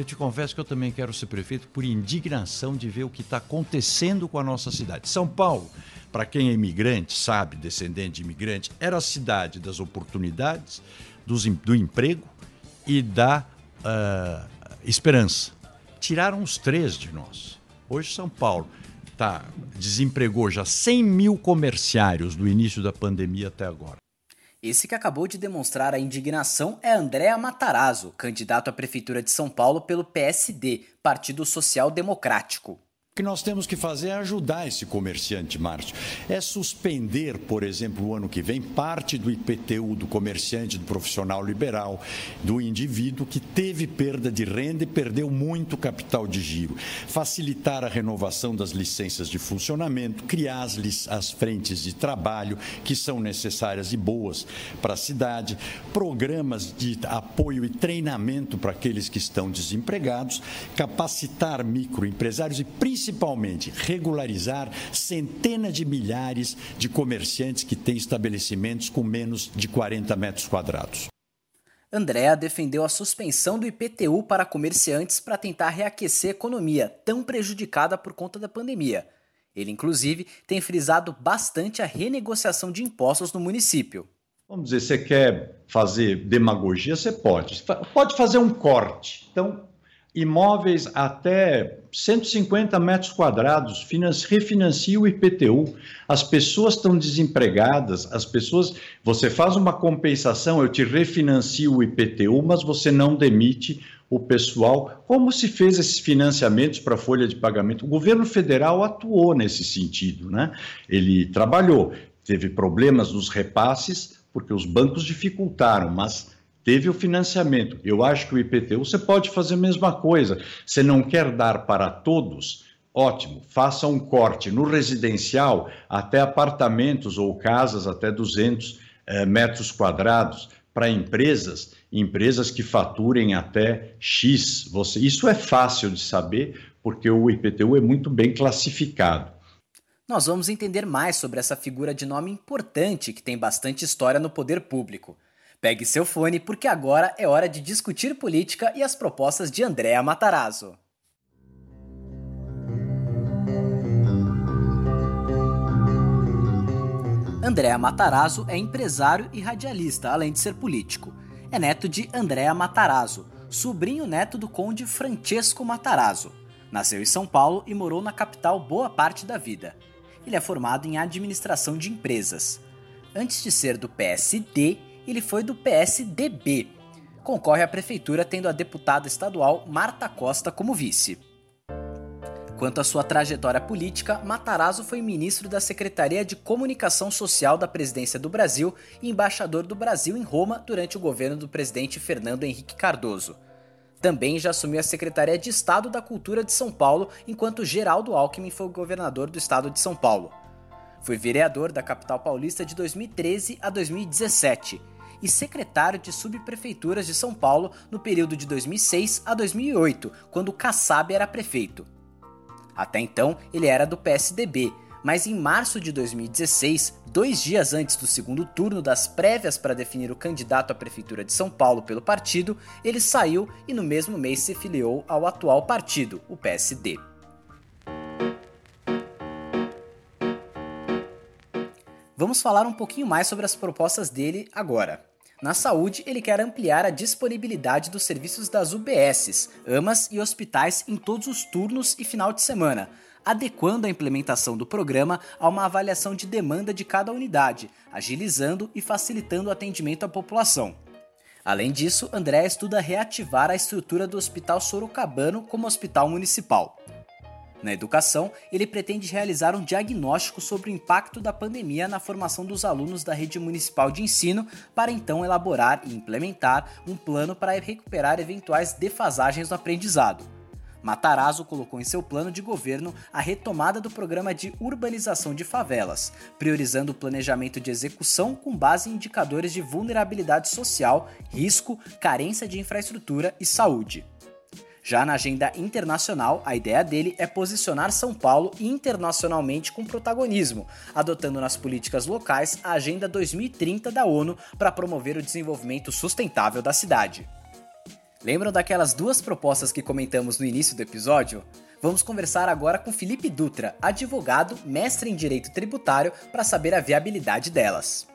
Eu te confesso que eu também quero ser prefeito por indignação de ver o que está acontecendo com a nossa cidade. São Paulo, para quem é imigrante, sabe, descendente de imigrante, era a cidade das oportunidades, dos, do emprego e da uh, esperança. Tiraram os três de nós. Hoje, São Paulo tá, desempregou já 100 mil comerciários do início da pandemia até agora. Esse que acabou de demonstrar a indignação é Andréa Matarazzo, candidato à Prefeitura de São Paulo pelo PSD, Partido Social Democrático que nós temos que fazer é ajudar esse comerciante, Márcio. É suspender, por exemplo, o ano que vem, parte do IPTU do comerciante, do profissional liberal, do indivíduo que teve perda de renda e perdeu muito capital de giro. Facilitar a renovação das licenças de funcionamento, criar as, as frentes de trabalho que são necessárias e boas para a cidade, programas de apoio e treinamento para aqueles que estão desempregados, capacitar microempresários e principalmente principalmente regularizar centenas de milhares de comerciantes que têm estabelecimentos com menos de 40 metros quadrados. Andréa defendeu a suspensão do IPTU para comerciantes para tentar reaquecer a economia, tão prejudicada por conta da pandemia. Ele, inclusive, tem frisado bastante a renegociação de impostos no município. Vamos dizer, você quer fazer demagogia? Você pode. Pode fazer um corte. Então, imóveis até 150 metros quadrados, refinancia o IPTU. As pessoas estão desempregadas, as pessoas. Você faz uma compensação, eu te refinancio o IPTU, mas você não demite o pessoal. Como se fez esses financiamentos para a folha de pagamento? O governo federal atuou nesse sentido, né? Ele trabalhou, teve problemas nos repasses, porque os bancos dificultaram, mas teve o financiamento. Eu acho que o IPTU você pode fazer a mesma coisa. Você não quer dar para todos? Ótimo, faça um corte no residencial até apartamentos ou casas até 200 eh, metros quadrados para empresas, empresas que faturem até X. Você, isso é fácil de saber porque o IPTU é muito bem classificado. Nós vamos entender mais sobre essa figura de nome importante que tem bastante história no poder público. Pegue seu fone porque agora é hora de discutir política e as propostas de Andréa Matarazzo. Andréa Matarazzo é empresário e radialista, além de ser político. É neto de Andréa Matarazzo, sobrinho neto do conde Francesco Matarazzo. Nasceu em São Paulo e morou na capital boa parte da vida. Ele é formado em administração de empresas. Antes de ser do PSD, ele foi do PSDB. Concorre à prefeitura tendo a deputada estadual Marta Costa como vice. Quanto à sua trajetória política, Matarazzo foi ministro da Secretaria de Comunicação Social da Presidência do Brasil e embaixador do Brasil em Roma durante o governo do presidente Fernando Henrique Cardoso. Também já assumiu a Secretaria de Estado da Cultura de São Paulo, enquanto Geraldo Alckmin foi governador do estado de São Paulo. Foi vereador da capital paulista de 2013 a 2017 e secretário de subprefeituras de São Paulo no período de 2006 a 2008, quando Kassab era prefeito. Até então, ele era do PSDB, mas em março de 2016, dois dias antes do segundo turno das prévias para definir o candidato à prefeitura de São Paulo pelo partido, ele saiu e no mesmo mês se filiou ao atual partido, o PSD. Vamos falar um pouquinho mais sobre as propostas dele agora. Na saúde, ele quer ampliar a disponibilidade dos serviços das UBSs, AMAs e hospitais em todos os turnos e final de semana, adequando a implementação do programa a uma avaliação de demanda de cada unidade, agilizando e facilitando o atendimento à população. Além disso, André estuda reativar a estrutura do Hospital Sorocabano como hospital municipal. Na educação, ele pretende realizar um diagnóstico sobre o impacto da pandemia na formação dos alunos da rede municipal de ensino, para então elaborar e implementar um plano para recuperar eventuais defasagens no aprendizado. Matarazzo colocou em seu plano de governo a retomada do programa de urbanização de favelas, priorizando o planejamento de execução com base em indicadores de vulnerabilidade social, risco, carência de infraestrutura e saúde. Já na agenda internacional, a ideia dele é posicionar São Paulo internacionalmente com protagonismo, adotando nas políticas locais a Agenda 2030 da ONU para promover o desenvolvimento sustentável da cidade. Lembram daquelas duas propostas que comentamos no início do episódio? Vamos conversar agora com Felipe Dutra, advogado, mestre em direito tributário, para saber a viabilidade delas.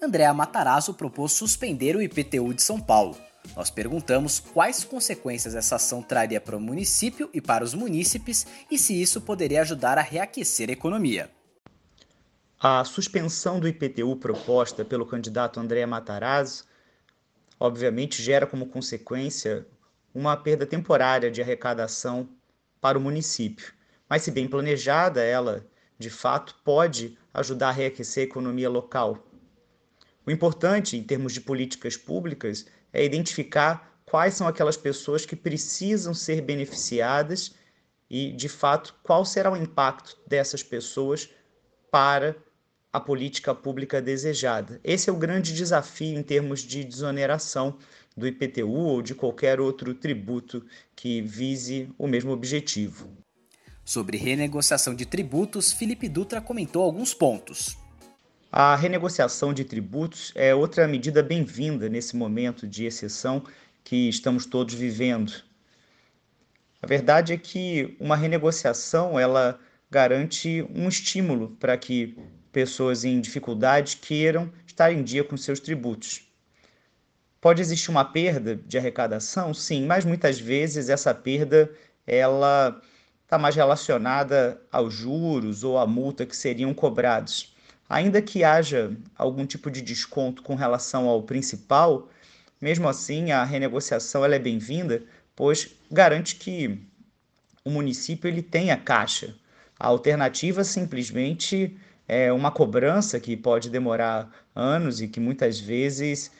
Andréa Matarazzo propôs suspender o IPTU de São Paulo. Nós perguntamos quais consequências essa ação traria para o município e para os munícipes e se isso poderia ajudar a reaquecer a economia. A suspensão do IPTU proposta pelo candidato André Matarazzo, obviamente, gera como consequência uma perda temporária de arrecadação para o município. Mas, se bem planejada, ela, de fato, pode ajudar a reaquecer a economia local. O importante, em termos de políticas públicas, é identificar quais são aquelas pessoas que precisam ser beneficiadas e, de fato, qual será o impacto dessas pessoas para a política pública desejada. Esse é o grande desafio em termos de desoneração do IPTU ou de qualquer outro tributo que vise o mesmo objetivo. Sobre renegociação de tributos, Felipe Dutra comentou alguns pontos. A renegociação de tributos é outra medida bem-vinda nesse momento de exceção que estamos todos vivendo. A verdade é que uma renegociação ela garante um estímulo para que pessoas em dificuldade queiram estar em dia com seus tributos. Pode existir uma perda de arrecadação? Sim, mas muitas vezes essa perda ela está mais relacionada aos juros ou à multa que seriam cobrados. Ainda que haja algum tipo de desconto com relação ao principal, mesmo assim a renegociação ela é bem-vinda, pois garante que o município ele tenha caixa. A alternativa simplesmente é uma cobrança que pode demorar anos e que muitas vezes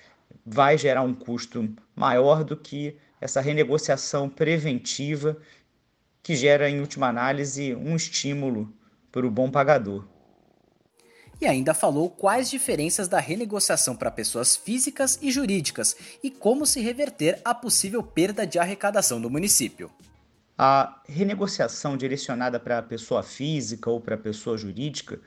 vai gerar um custo maior do que essa renegociação preventiva que gera, em última análise, um estímulo para o bom pagador. E ainda falou quais diferenças da renegociação para pessoas físicas e jurídicas e como se reverter a possível perda de arrecadação do município. A renegociação direcionada para a pessoa física ou para a pessoa jurídica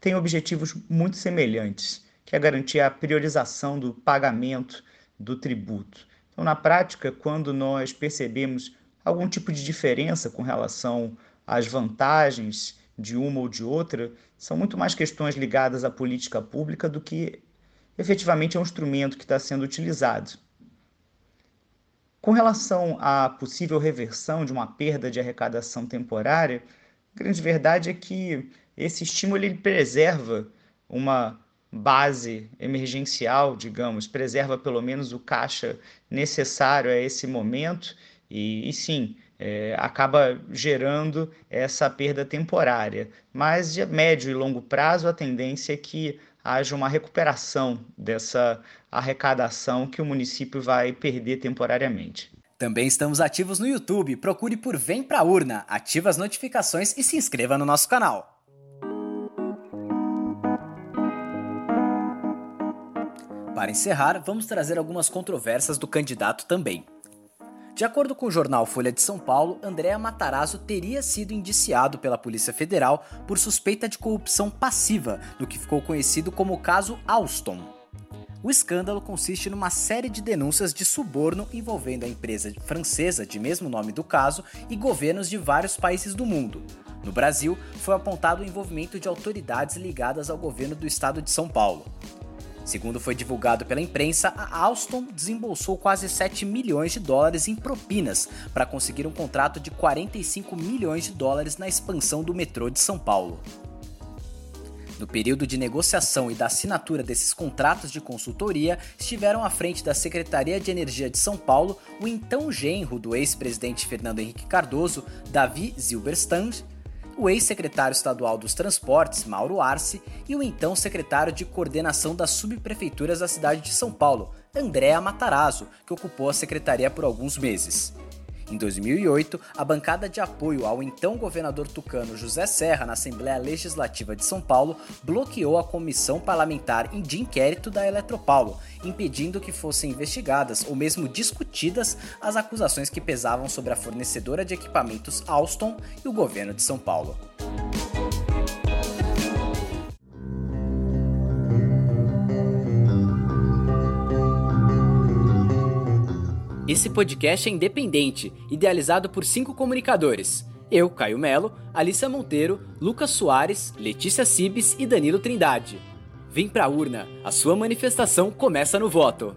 tem objetivos muito semelhantes, que é garantir a priorização do pagamento do tributo. Então, na prática, quando nós percebemos algum tipo de diferença com relação às vantagens de uma ou de outra, são muito mais questões ligadas à política pública do que efetivamente a um instrumento que está sendo utilizado. Com relação à possível reversão de uma perda de arrecadação temporária, a grande verdade é que esse estímulo ele preserva uma base emergencial, digamos, preserva pelo menos o caixa necessário a esse momento e, e sim, é, acaba gerando essa perda temporária. Mas de médio e longo prazo, a tendência é que haja uma recuperação dessa arrecadação que o município vai perder temporariamente. Também estamos ativos no YouTube. Procure por Vem Pra Urna, ative as notificações e se inscreva no nosso canal. Para encerrar, vamos trazer algumas controvérsias do candidato também. De acordo com o jornal Folha de São Paulo, Andréa Matarazzo teria sido indiciado pela Polícia Federal por suspeita de corrupção passiva, no que ficou conhecido como o caso Alstom. O escândalo consiste numa série de denúncias de suborno envolvendo a empresa francesa de mesmo nome do caso e governos de vários países do mundo. No Brasil, foi apontado o envolvimento de autoridades ligadas ao governo do estado de São Paulo. Segundo foi divulgado pela imprensa, a Alstom desembolsou quase 7 milhões de dólares em propinas para conseguir um contrato de 45 milhões de dólares na expansão do metrô de São Paulo. No período de negociação e da assinatura desses contratos de consultoria, estiveram à frente da Secretaria de Energia de São Paulo o então genro do ex-presidente Fernando Henrique Cardoso, Davi Zilberstand, o ex-secretário estadual dos Transportes, Mauro Arce, e o então secretário de coordenação das subprefeituras da cidade de São Paulo, Andréa Matarazzo, que ocupou a secretaria por alguns meses. Em 2008, a bancada de apoio ao então governador tucano José Serra na Assembleia Legislativa de São Paulo bloqueou a comissão parlamentar de inquérito da Eletropaulo, impedindo que fossem investigadas ou mesmo discutidas as acusações que pesavam sobre a fornecedora de equipamentos Alstom e o governo de São Paulo. Esse podcast é independente, idealizado por cinco comunicadores. Eu, Caio Melo, Alissa Monteiro, Lucas Soares, Letícia Cibes e Danilo Trindade. Vem pra urna, a sua manifestação começa no voto.